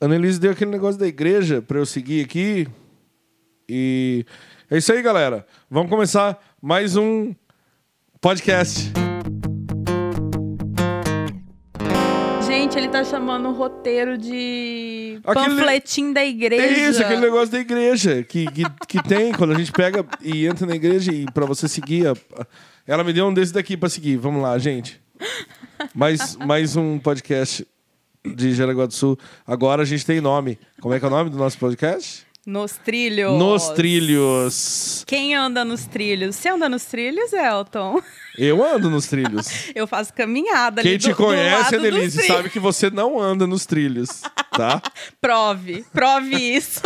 A Annelise deu aquele negócio da igreja pra eu seguir aqui. E é isso aí, galera. Vamos começar mais um podcast. Gente, ele tá chamando o roteiro de Aquele- panfletim da igreja. É isso, aquele negócio da igreja que, que, que tem quando a gente pega e entra na igreja e pra você seguir. a- ela me deu um desse daqui pra seguir. Vamos lá, gente. Mais, mais um podcast de Jaraguá do Sul. Agora a gente tem nome. Como é que é o nome do nosso podcast? Nos trilhos. Nos Trilhos. Quem anda nos trilhos? Você anda nos trilhos, Elton? Eu ando nos trilhos. Eu faço caminhada Quem ali te do, do conhece, Annelise, trilhos. sabe que você não anda nos trilhos, tá? Prove, prove isso.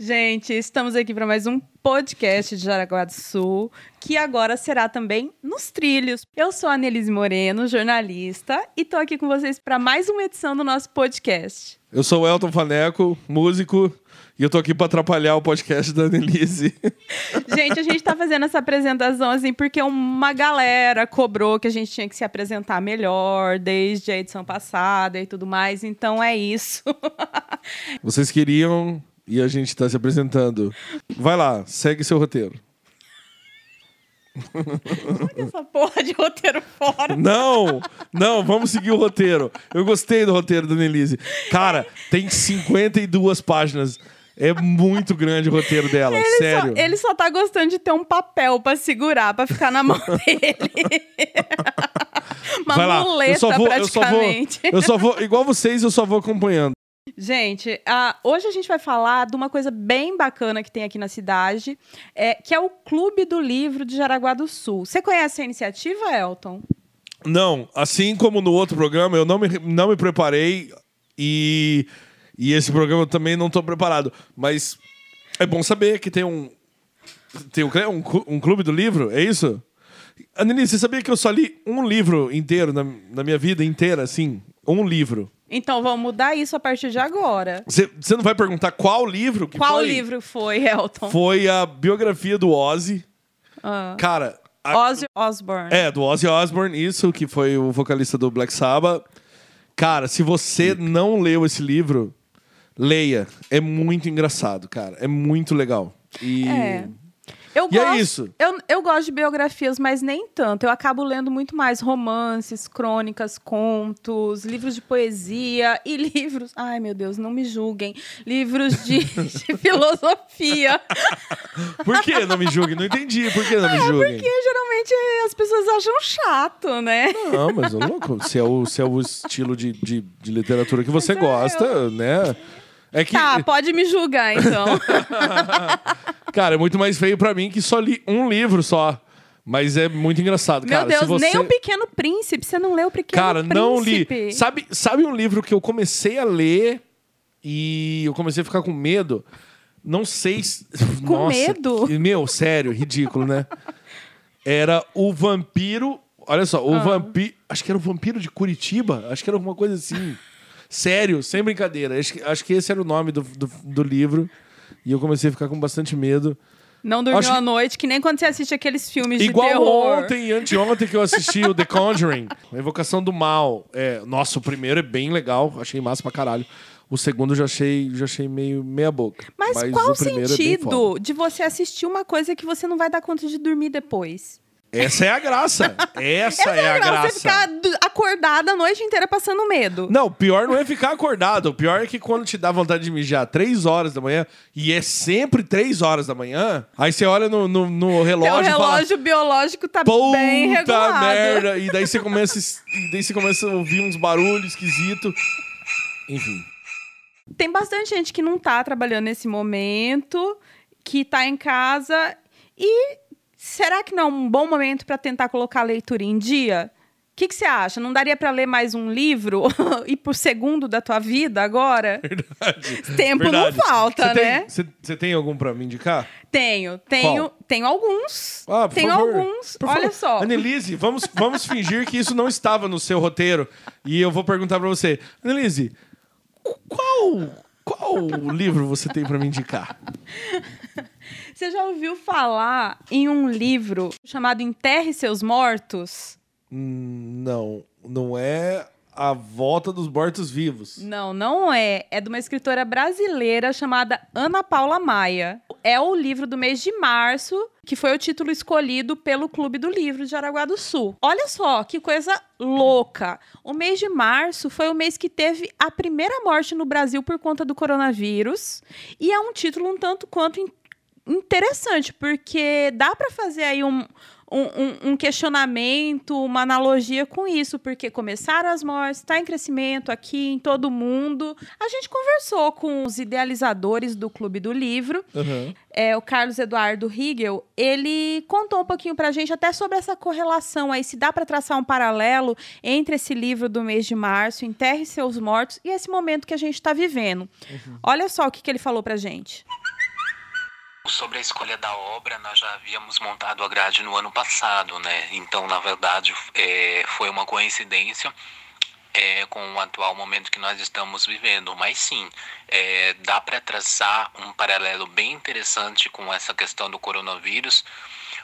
Gente, estamos aqui para mais um podcast de Jaraguá do Sul, que agora será também nos trilhos. Eu sou a Annelise Moreno, jornalista, e tô aqui com vocês para mais uma edição do nosso podcast. Eu sou o Elton Faneco, músico, e eu tô aqui pra atrapalhar o podcast da Annelise. Gente, a gente tá fazendo essa apresentação assim porque uma galera cobrou que a gente tinha que se apresentar melhor desde a edição passada e tudo mais. Então é isso. Vocês queriam e a gente tá se apresentando. Vai lá, segue seu roteiro. Essa porra de roteiro fora. Não, não, vamos seguir o roteiro. Eu gostei do roteiro da Annelise. Cara, tem 52 páginas. É muito grande o roteiro dela, Ele sério. só, ele só tá gostando de ter um papel pra segurar, pra ficar na mão dele. Uma Vai lá, muleta, eu só vou, eu só vou, praticamente. eu só vou, igual vocês, eu só vou acompanhando. Gente, hoje a gente vai falar de uma coisa bem bacana que tem aqui na cidade, é, que é o Clube do Livro de Jaraguá do Sul. Você conhece a iniciativa, Elton? Não, assim como no outro programa, eu não me, não me preparei e, e esse programa eu também não estou preparado. Mas é bom saber que tem um. Tem um, um, um clube do livro, é isso? Annelise, você sabia que eu só li um livro inteiro na, na minha vida inteira, assim? Um livro. Então vamos mudar isso a partir de agora. Você não vai perguntar qual livro que Qual foi? livro foi, Elton? Foi a biografia do Ozzy. Ah. Cara. a- Ozzy Osbourne. É, do Ozzy Osbourne, isso, que foi o vocalista do Black Sabbath. Cara, se você não leu esse livro, leia. É muito engraçado, cara. É muito legal. E. É. Eu E é gosto, isso. Eu, eu gosto de biografias, mas nem tanto. Eu acabo lendo muito mais romances, crônicas, contos, livros de poesia e livros. Ai, meu Deus, não me julguem. Livros de, de filosofia. Por que não me julguem? Não entendi. Por que não me julguem? Porque geralmente as pessoas acham chato, né? Não, mas eu não. Se é o, se é o estilo de, de, de literatura que você Mas é, gosta, né? É que. Tá, pode me julgar então. Cara, é muito mais feio pra mim que só li um livro só. Mas é muito engraçado, Meu cara. Deus, se você... nem o Pequeno Príncipe. Você não leu o Pequeno Cara, não li. Príncipe? Sabe, sabe um livro que eu comecei a ler e eu comecei a ficar com medo? Não sei se... Com Nossa, medo? que- Meu, sério, ridículo, né? Era o vampiro... Olha só, Ah. o vampiro... Acho que era o vampiro de Curitiba. Acho que era alguma coisa assim. Sério, sem brincadeira. Acho que, acho que esse era o nome do, do, do livro. E eu comecei a ficar com bastante medo. Não dormiu Acho à noite, que nem quando você assiste aqueles filmes Igual de terror. ontem e anteontem que eu assisti o The Conjuring, a Invocação do Mal. É, nossa, o primeiro é bem legal, achei massa pra caralho. O segundo eu já achei, já achei meio meia boca. Mas, qual o é sentido foda. de você assistir uma coisa que você não vai dar conta de dormir depois? Essa é a graça. Essa, é, a graça. Você ficar du- acordada a noite inteira passando medo. Não, o pior não é ficar acordado. O pior é que quando te dá vontade de mijar três horas da manhã, e é sempre três horas da manhã, aí você olha no, no, no relógio e fala. relógio biológico tá bem regulado. merda! E daí você começa, e daí você começa a ouvir uns barulhos esquisitos. Enfim. Tem bastante gente que não tá trabalhando nesse momento, que tá em casa e será que não é um bom momento para tentar colocar a leitura em dia? O que que você acha? Não daria para ler mais um livro e pro segundo da tua vida agora? Verdade. Tempo Verdade. não falta, tem- né? Você tem algum pra me indicar? Tenho, tenho, Qual? tenho alguns. Ah, por tenho favor. alguns. Por Olha favor. só. Annelise, vamos, vamos fingir que isso não estava no seu roteiro. E eu vou perguntar pra você. Annelise, qual, qual livro você tem pra me indicar? Você já ouviu falar em um livro chamado Enterre Seus Mortos? Hum, não, não é A Volta dos Mortos-Vivos. Não, não é. É de uma escritora brasileira chamada Ana Paula Maia. É o livro do mês de março, que foi o título escolhido pelo Clube do Livro de Araguá do Sul. Olha só que coisa louca. O mês de março foi o mês que teve a primeira morte no Brasil por conta do coronavírus. E é um título um tanto quanto interessante, porque dá para fazer aí um, um, um, questionamento, uma analogia com isso, porque começaram as mortes, está em crescimento aqui em todo mundo. A gente conversou com os idealizadores do Clube do Livro, uhum. é, o Carlos Eduardo Riegel, ele contou um pouquinho para a gente até sobre essa correlação aí, se dá para traçar um paralelo entre esse livro do mês de março, Enterre Seus Mortos, e esse momento que a gente está vivendo. Uhum. Olha só o que, que ele falou para gente. Sobre a escolha da obra, nós já havíamos montado a grade no ano passado, né? Então, na verdade, é, foi uma coincidência é, com o atual momento que nós estamos vivendo. Mas sim, é, dá para traçar um paralelo bem interessante com essa questão do coronavírus.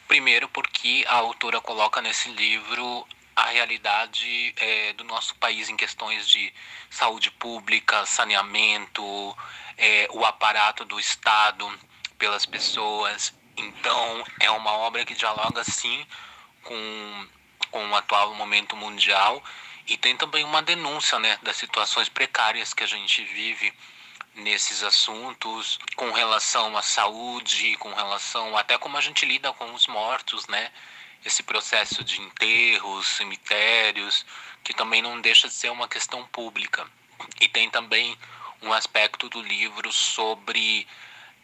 Primeiro, porque a autora coloca nesse livro a realidade é, do nosso país em questões de saúde pública, saneamento, é, o aparato do Estado pelas pessoas. Então, é uma obra que dialoga sim com, com o atual momento mundial e tem também uma denúncia né, das situações precárias que a gente vive nesses assuntos com relação à saúde, com relação até como a gente lida com os mortos, né? Esse processo de enterros, cemitérios, que também não deixa de ser uma questão pública. E tem também um aspecto do livro sobre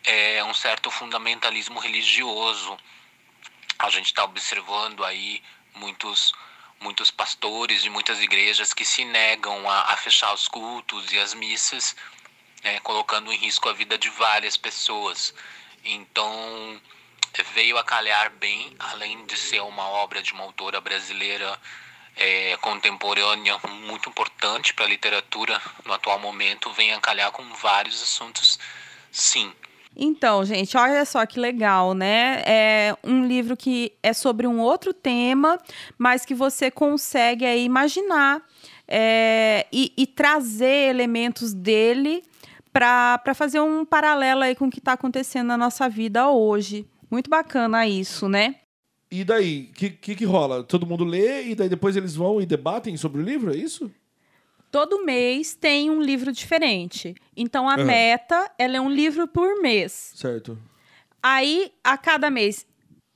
é, um certo fundamentalismo religioso. A gente está observando aí muitos muitos pastores de muitas igrejas que se negam a, a fechar os cultos e as missas, né, colocando em risco a vida de várias pessoas. Então veio a calhar bem, além de ser uma obra de uma autora brasileira é, contemporânea muito importante para a literatura no atual momento, vem a calhar com vários assuntos, sim. Então, gente, olha só que legal, né? É um livro que é sobre um outro tema, mas que você consegue aí imaginar é, e, e, trazer elementos dele para fazer um paralelo aí com o que está acontecendo na nossa vida hoje. Muito bacana isso, né? E daí, o que, que, que rola? Todo mundo lê e daí depois eles vão e debatem sobre o livro, é isso? Todo mês tem um livro diferente. Então a uhum. meta, ela é um livro por mês. Certo. Aí a cada mês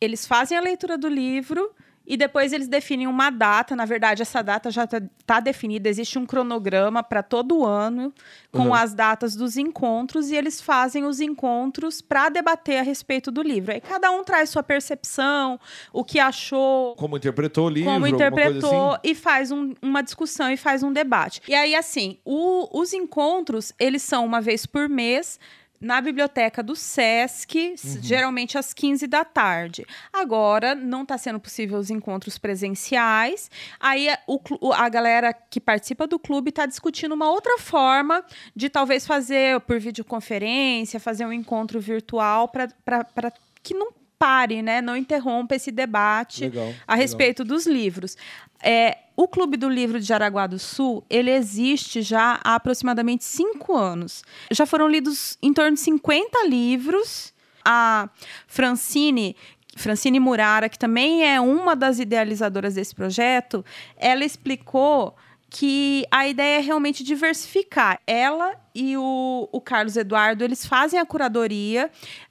eles fazem a leitura do livro e depois eles definem uma data. Na verdade, essa data já está tá definida. Existe um cronograma para todo ano com uhum. as datas dos encontros e eles fazem os encontros para debater a respeito do livro. Aí cada um traz sua percepção, o que achou, como interpretou o livro, como interpretou assim. e faz um, uma discussão e faz um debate. E aí assim, o, os encontros eles são uma vez por mês na biblioteca do SESC, uhum. geralmente às 15 da tarde. Agora não está sendo possível os encontros presenciais. Aí o, a galera que participa do clube está discutindo uma outra forma de talvez fazer por videoconferência, fazer um encontro virtual para que não pare, né? Não interrompa esse debate legal, a respeito legal. dos livros. É, o Clube do Livro de Jaraguá do Sul, ele existe já há aproximadamente cinco anos. Já foram lidos em torno de 50 livros. A Francine, Francine Murara, que também é uma das idealizadoras desse projeto, ela explicou que a ideia é realmente diversificar. Ela e o, o Carlos Eduardo, eles fazem a curadoria,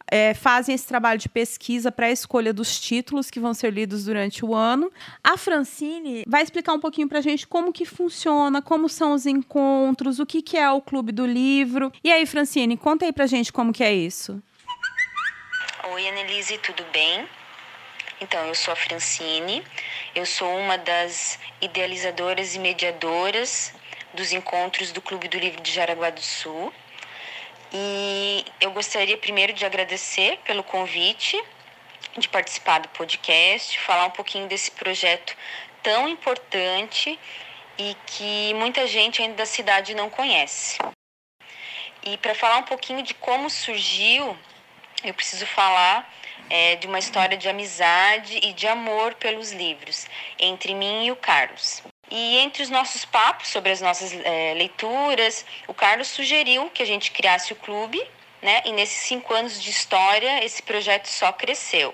é, fazem esse trabalho de pesquisa para a escolha dos títulos que vão ser lidos durante o ano. A Francine vai explicar um pouquinho para a gente como que funciona, como são os encontros, o que, que é o Clube do Livro. E aí, Francine, conta aí para a gente como que é isso. Oi, Annelise, tudo bem? Então, eu sou a Francine, eu sou uma das idealizadoras e mediadoras dos encontros do Clube do Livro de Jaraguá do Sul. E eu gostaria primeiro de agradecer pelo convite de participar do podcast, falar um pouquinho desse projeto tão importante e que muita gente ainda da cidade não conhece. E para falar um pouquinho de como surgiu, eu preciso falar é, de uma história de amizade e de amor pelos livros entre mim e o Carlos. E entre os nossos papos sobre as nossas é, leituras, o Carlos sugeriu que a gente criasse o clube, né? E nesses cinco anos de história, esse projeto só cresceu.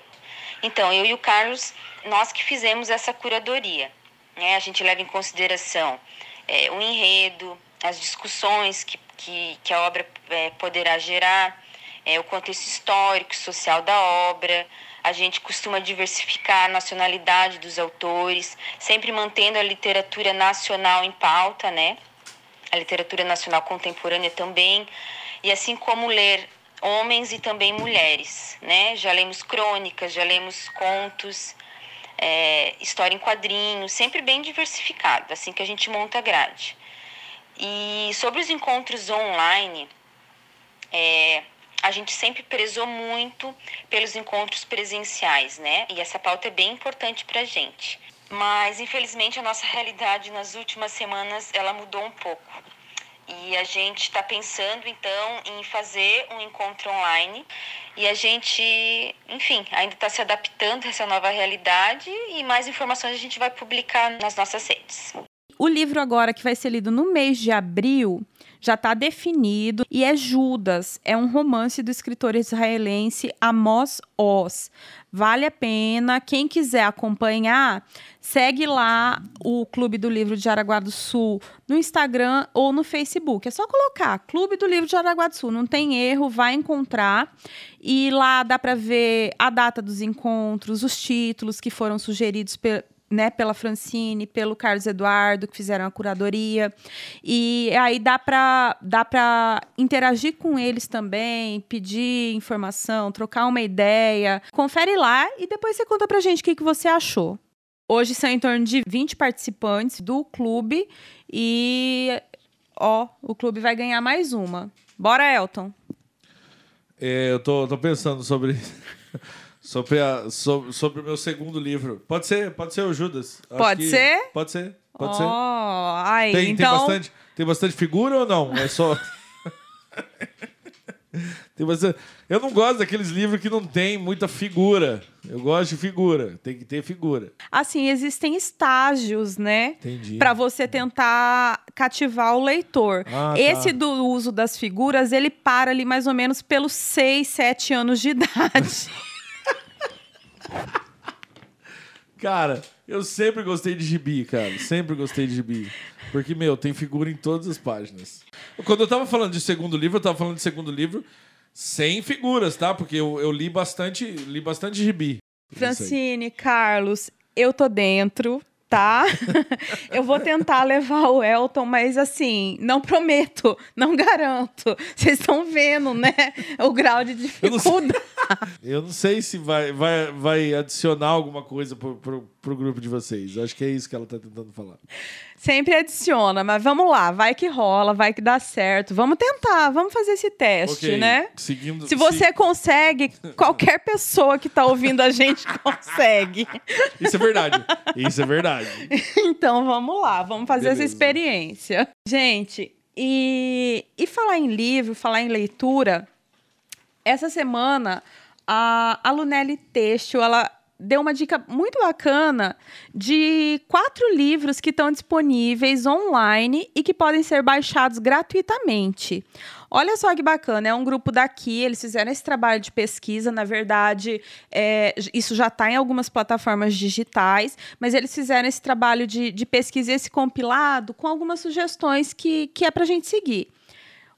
Então, eu e o Carlos, nós que fizemos essa curadoria. Né? A gente leva em consideração é, o enredo, as discussões que, que, que a obra é, poderá gerar, o contexto histórico social da obra, a gente costuma diversificar a nacionalidade dos autores, sempre mantendo a literatura nacional em pauta, né? A literatura nacional contemporânea também, e assim como ler homens e também mulheres, né? Já lemos crônicas, já lemos contos, é, história em quadrinhos, sempre bem diversificado, assim que a gente monta a grade. E sobre os encontros online, é, a gente sempre prezou muito pelos encontros presenciais, né? E essa pauta é bem importante para a gente. Mas, infelizmente, a nossa realidade nas últimas semanas ela mudou um pouco. E a gente está pensando, então, em fazer um encontro online. E a gente, enfim, ainda está se adaptando a essa nova realidade. E mais informações a gente vai publicar nas nossas redes. O livro agora que vai ser lido no mês de abril já está definido e é Judas, é um romance do escritor israelense Amos Oz. Vale a pena, quem quiser acompanhar, segue lá o Clube do Livro de Araguá do Sul no Instagram ou no Facebook. É só colocar Clube do Livro de Araguá do Sul, não tem erro, vai encontrar. E lá dá para ver a data dos encontros, os títulos que foram sugeridos né, pela Francine, pelo Carlos Eduardo, que fizeram a curadoria. E aí dá para dá interagir com eles também, pedir informação, trocar uma ideia. Confere lá e depois você conta pra gente o que, que você achou. Hoje são em torno de 20 participantes do clube e ó, o clube vai ganhar mais uma. Bora, Elton. É, eu tô, tô pensando sobre Sobre, a, sobre, sobre, o meu segundo livro. Pode ser, pode ser o Judas. pode ser? Pode ser, pode oh, ser. Ai, tem, então... tem, bastante, tem bastante figura ou não? É só. tem bastante... Eu não gosto daqueles livros que não tem muita figura. Eu gosto de figura. Tem que ter figura. Assim, existem estágios, né? Entendi. Para você tentar cativar o leitor. Ah, Esse tá. do uso das figuras, ele para ali mais ou menos pelos 6, 7 anos de idade. Cara, eu sempre gostei de gibi, cara. Sempre gostei de gibi. Porque, meu, tem figura em todas as páginas. Quando eu tava falando de segundo livro, eu tava falando de segundo livro sem figuras, tá? Porque eu, eu li bastante, li bastante gibi. Francine, Carlos, eu tô dentro, tá? eu vou tentar levar o Elton, mas assim, não prometo, não garanto. Vocês estão vendo, né? O grau de dificuldade. Eu não sei se vai, vai, vai adicionar alguma coisa pro, pro, pro grupo de vocês. Acho que é isso que ela tá tentando falar. Sempre adiciona, mas vamos lá, vai que rola, vai que dá certo. Vamos tentar, vamos fazer esse teste, Ok, né? Seguindo, Se você se- consegue, qualquer pessoa que tá ouvindo a gente consegue. Isso é verdade. Isso é verdade. Então vamos lá, vamos fazer essa Beleza. experiência. Gente, e, e falar em livro, falar em leitura, essa semana a, Lunelli Têxtil, ela deu uma dica muito bacana de quatro livros que estão disponíveis online e que podem ser baixados gratuitamente. Olha só que bacana, é um grupo daqui, eles fizeram esse trabalho de pesquisa, na verdade, é, isso já está em algumas plataformas digitais, mas eles fizeram esse trabalho de, de pesquisa, esse compilado, com algumas sugestões que, que é para a gente seguir.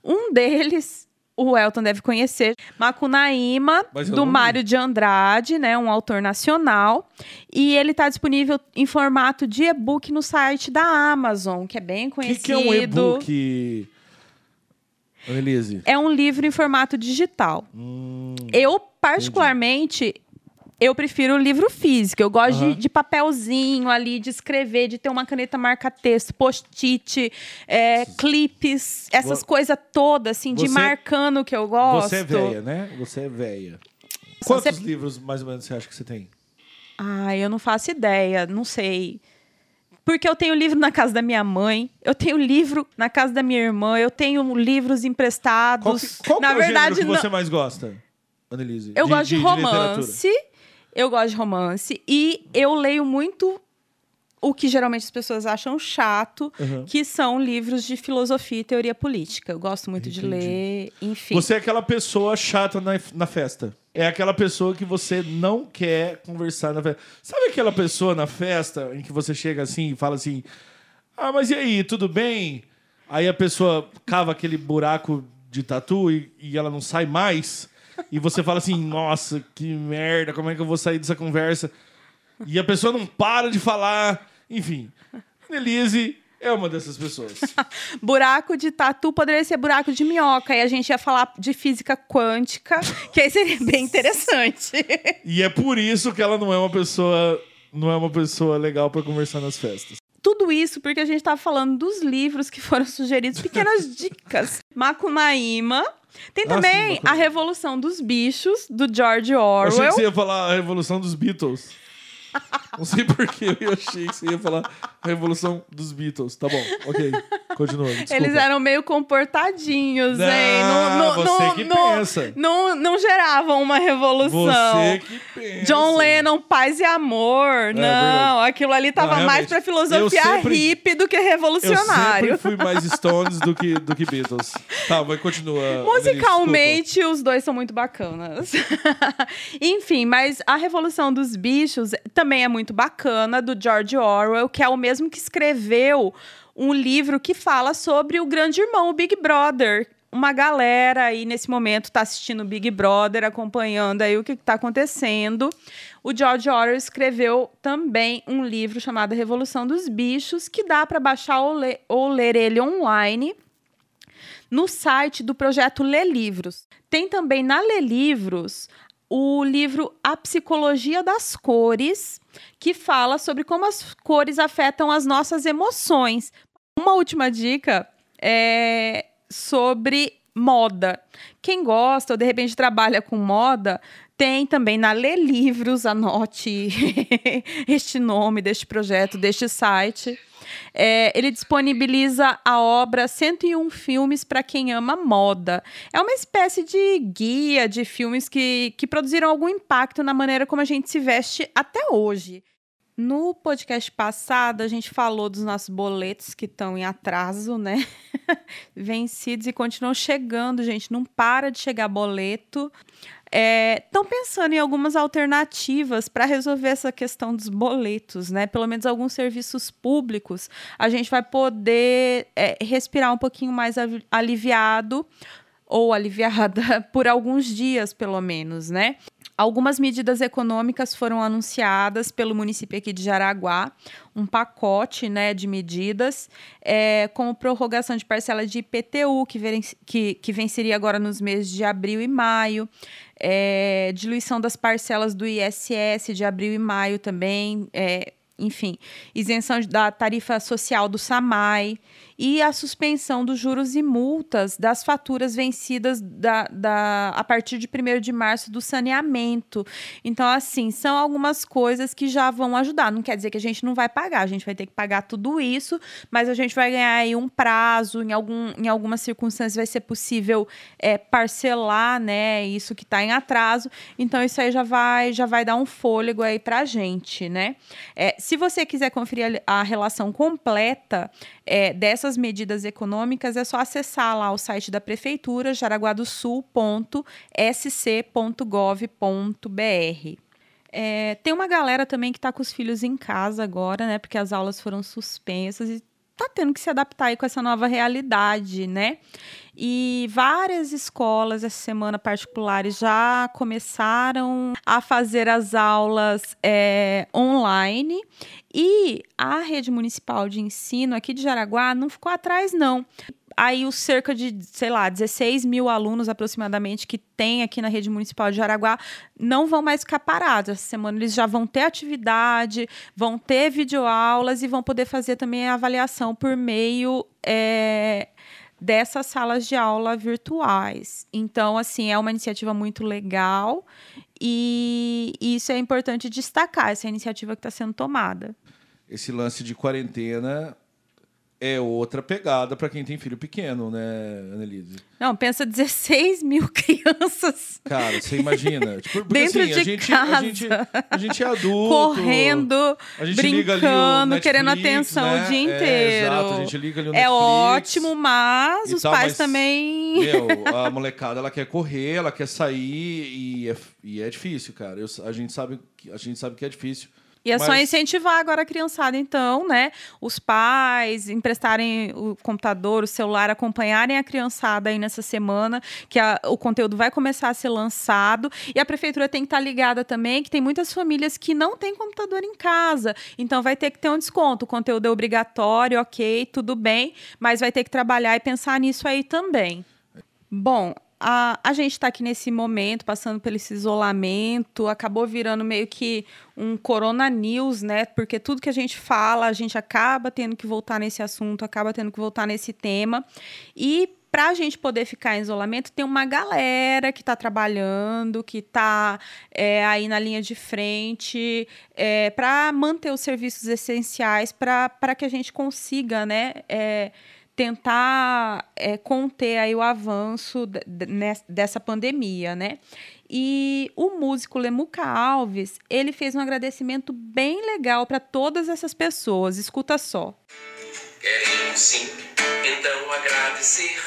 Um deles, o Elton deve conhecer, Macunaíma, do. Mário de Andrade, né, um autor nacional, e ele está disponível em formato de e-book no site da Amazon, que é bem O que, conhecido. que é um e-book, Annelise? É um livro em formato digital. Hum, Eu, particularmente, eu prefiro o livro físico. Eu gosto Aham. de, de papelzinho ali, de escrever, de ter uma caneta marca-texto, post-it, é, clipes, essas coisas todas, assim, de Você- marcando o que eu gosto. você é velha, né? Você é velha. Quantos você- livros, mais ou menos, você acha que você tem? Ai, eu não faço ideia, não sei. Porque eu tenho livro na casa da minha mãe, eu tenho livro na casa da minha irmã, eu tenho livros emprestados. Qual, que, qual que na é o verdade, gênero que não- você mais gosta, Annelise? Eu gosto de, literatura? romance. Eu gosto de romance. E eu leio muito o que geralmente as pessoas acham chato, Uhum. que são livros de filosofia e teoria política. Eu gosto muito de Entendi. ler, enfim. Você é aquela pessoa chata na, na festa. É aquela pessoa que você não quer conversar na festa. Sabe aquela pessoa na festa em que você chega assim e fala assim: Ah, mas e aí, tudo bem? Aí a pessoa cava aquele buraco de tatu e, e ela não sai mais. E você fala assim: Nossa, que merda, como é que eu vou sair dessa conversa? E a pessoa não para de falar. Enfim, Annelise é uma dessas pessoas. Buraco de tatu poderia ser buraco de minhoca. E a gente ia falar de física quântica, que aí seria bem interessante. E é por isso que ela não é uma pessoa, não é uma pessoa legal pra conversar nas festas. Tudo isso porque a gente estava falando dos livros que foram sugeridos, pequenas dicas. Macunaíma. Tem Ah, também sim, A. Revolução dos Bichos, do George Eu achei que Orwell. você ia falar a revolução dos Beatles. Não sei porquê, eu achei que você ia falar a revolução dos Beatles. Tá bom, ok. Continua. Desculpa. Eles eram meio comportadinhos, Ah, hein? Não, não, você não, que não, pensa. Não, não geravam uma revolução. Você que pensa. John Lennon, paz e amor. não, verdade. aquilo ali tava Não, mais pra filosofia Eu sempre- hippie do que Eu revolucionário. sempre fui mais Stones do que, do que Beatles. Tá, mas continua. Musicalmente, os dois são muito bacanas. Enfim, mas A Revolução dos Bichos também é muito bacana, do George Orwell, que é o mesmo que escreveu um livro que fala sobre o grande irmão, o Big Brother. Uma galera aí nesse momento está assistindo o Big Brother, acompanhando aí o que está acontecendo. O George Orwell escreveu também um livro chamado Revolução dos Bichos, que dá para baixar ou ler, ou ler ele online no site do projeto Lê Livros. Tem também na Lê Livros o livro A Psicologia das Cores, que fala sobre como as cores afetam as nossas emoções. Uma última dica é sobre moda. Quem gosta ou de repente trabalha com moda, tem também na Lê Livros, anote este nome deste projeto, deste site. É, ele disponibiliza a obra 101 filmes para quem ama moda. É uma espécie de guia de filmes que, que produziram algum impacto na maneira como a gente se veste até hoje. No podcast passado, a gente falou dos nossos boletos que estão em atraso, né? Vencidos e continuam chegando, gente. Não para de chegar boleto. Estão pensando em algumas alternativas para resolver essa questão dos boletos, né? Pelo menos alguns serviços públicos, a gente vai poder é, respirar um pouquinho mais aliviado ou aliviada por alguns dias, pelo menos, né? Algumas medidas econômicas foram anunciadas pelo município aqui de Jaraguá, um pacote né, de medidas, é, como prorrogação de parcela de IPTU, que, que, que venceria agora nos meses de abril e maio, é, diluição das parcelas do ISS de abril e maio também, é, enfim, isenção da tarifa social do SAMAI e a suspensão dos juros e multas das faturas vencidas da, da, a partir de 1 de março do saneamento. Então, assim, são algumas coisas que já vão ajudar. Não quer dizer que a gente não vai pagar, a gente vai ter que pagar tudo isso, mas a gente vai ganhar aí um prazo, em, algum, em algumas circunstâncias vai ser possível é, parcelar né, isso que está em atraso. Então, isso aí já vai, já vai dar um fôlego aí para a gente, né? É, se você quiser conferir a, a relação completa é, dessas medidas econômicas, é só acessar lá o site da Prefeitura, jaraguadosul.sc.gov.br. É, tem uma galera também que está com os filhos em casa agora, né? Porque as aulas foram suspensas e tá tendo que se adaptar aí com essa nova realidade, né? E várias escolas essa semana particulares já começaram a fazer as aulas é, online e a rede municipal de ensino aqui de Jaraguá não ficou atrás, não. Aí os cerca de, sei lá, 16 mil alunos aproximadamente que tem aqui na rede municipal de Jaraguá não vão mais ficar parados. Essa semana eles já vão ter atividade, vão ter videoaulas e vão poder fazer também a avaliação por meio é, dessas salas de aula virtuais. Então, assim, é uma iniciativa muito legal e isso é importante destacar, essa iniciativa que está sendo tomada. Esse lance de quarentena é outra pegada para quem tem filho pequeno, né, Annelise? Não, pensa 16 mil crianças. Cara, você imagina. Tipo, porque, Dentro assim, de a, gente, casa. a, gente, a gente é adulto. Correndo, brincando, querendo Netflix, atenção né? o dia É, inteiro. exato, a gente liga ali o É Netflix. ótimo, mas os tal, pais mas, também. Meu, a molecada ela quer correr, ela quer sair e é, e é difícil, cara. Eu- a, gente sabe, a gente sabe que é difícil. E é só Mas- incentivar agora a criançada, então, né? Os pais emprestarem o computador, o celular, acompanharem a criançada aí nessa semana, que a- o conteúdo vai começar a ser lançado. E a prefeitura tem que estar ligada também, que tem muitas famílias que não têm computador em casa. Então vai ter que ter um desconto. O conteúdo é obrigatório, ok, tudo bem, mas vai ter que trabalhar e pensar nisso aí também. Bom, a, a gente está aqui nesse momento, passando pelo esse isolamento, acabou virando meio que um corona news, né? Porque tudo que a gente fala, a gente acaba tendo que voltar nesse assunto, acaba tendo que voltar nesse tema. E para a gente poder ficar em isolamento, tem uma galera que está trabalhando, que está aí na linha de frente, para manter os serviços essenciais, para que a gente consiga, né? é, tentar é, conter aí o avanço dessa pandemia, né? E o músico Lemuca Alves, ele fez um agradecimento bem legal para todas essas pessoas. Escuta só. Queremos sim, então agradecer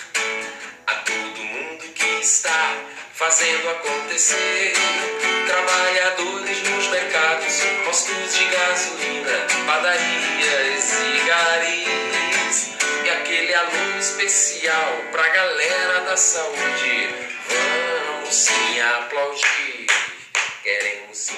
a todo mundo que está fazendo acontecer. Trabalhadores nos mercados, postos de gasolina, padarias especial pra galera da saúde. Vamos sim aplaudir. Queremos sim,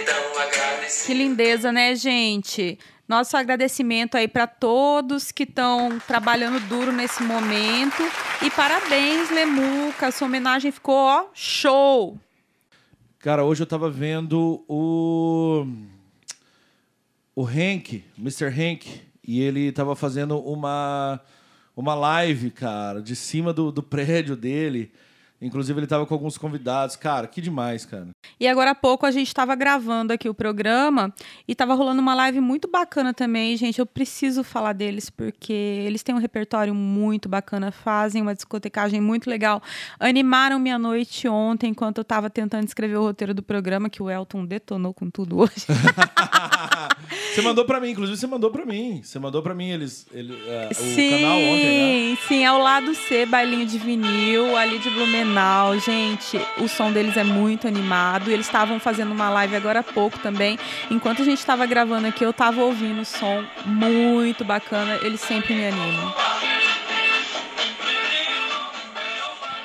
então agradecer. Que lindeza, né, gente? Nosso agradecimento aí para todos que estão trabalhando duro nesse momento. E parabéns, Lemuca. Sua homenagem ficou, ó, show! Cara, hoje eu tava vendo o. O Hank, Mr. Hank, e ele tava fazendo uma, uma live, cara, de cima do, do prédio dele. Inclusive, ele tava com alguns convidados. Cara, que demais, cara. E agora há pouco a gente estava gravando aqui o programa e estava rolando uma live muito bacana também, gente. Eu preciso falar deles porque eles têm um repertório muito bacana, fazem uma discotecagem muito legal. Animaram minha noite ontem enquanto eu estava tentando escrever o roteiro do programa que o Elton detonou com tudo hoje. você mandou pra mim, inclusive você mandou pra mim. Você mandou pra mim eles, ele, é, o sim, canal ontem, né? sim, ao lado C, bailinho de vinil, ali de Blumenau, gente. O som deles é muito animado. Eles estavam fazendo uma live agora há pouco também. Enquanto a gente estava gravando aqui, eu estava ouvindo o som muito bacana. Eles sempre me animam.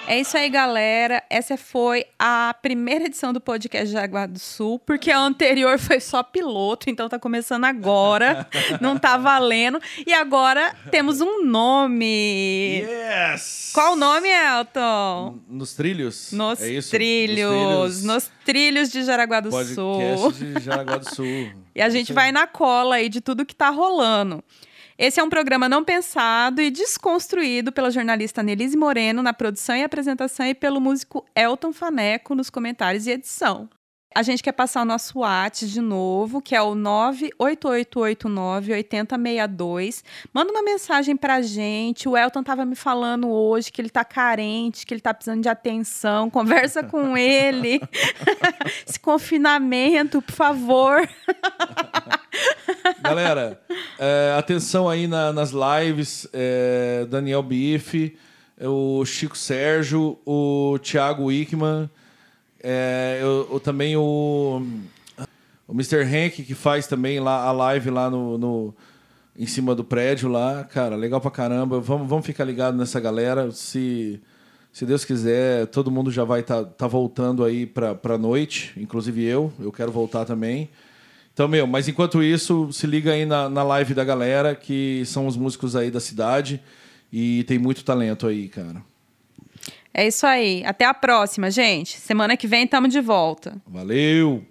É isso aí, galera. Essa foi a primeira edição do podcast Jaguar do Sul, porque a anterior foi só piloto, então tá começando agora, não tá valendo. E agora temos um nome. Yes! Qual o nome, Elton? Nos trilhos? Nos, é isso? trilhos, Nos trilhos de Jaraguá do Podcast Sul. de Jaraguá do Sul. E a gente Isso aí. vai na cola aí de tudo que tá rolando. Esse é um programa não pensado e desconstruído pela jornalista Nelise Moreno na produção e apresentação e pelo músico Elton Faneco nos comentários e edição. A gente quer passar o nosso WhatsApp de novo, que é o 98889-8062. Manda uma mensagem pra gente. O Elton tava me falando hoje que ele tá carente, que ele tá precisando de atenção. Conversa com ele. Esse confinamento, por favor. Galera, é, atenção aí na- nas lives. é, Daniel Bife, o Chico Sérgio, o Thiago Wickman, é, eu, eu também o, o Mr. Hank, que faz também lá a live lá no, no- em cima do prédio lá. Cara, legal pra caramba. Vamos, vamos ficar ligado nessa galera. Se, se Deus quiser, todo mundo já vai estar tá, voltando aí pra, pra noite, inclusive eu. Eu quero voltar também. Então, meu, mas enquanto isso, se liga aí na, na live da galera, que são os músicos aí da cidade. E tem muito talento aí, cara. É isso aí. Até a próxima, gente. Semana que vem estamos de volta. Valeu!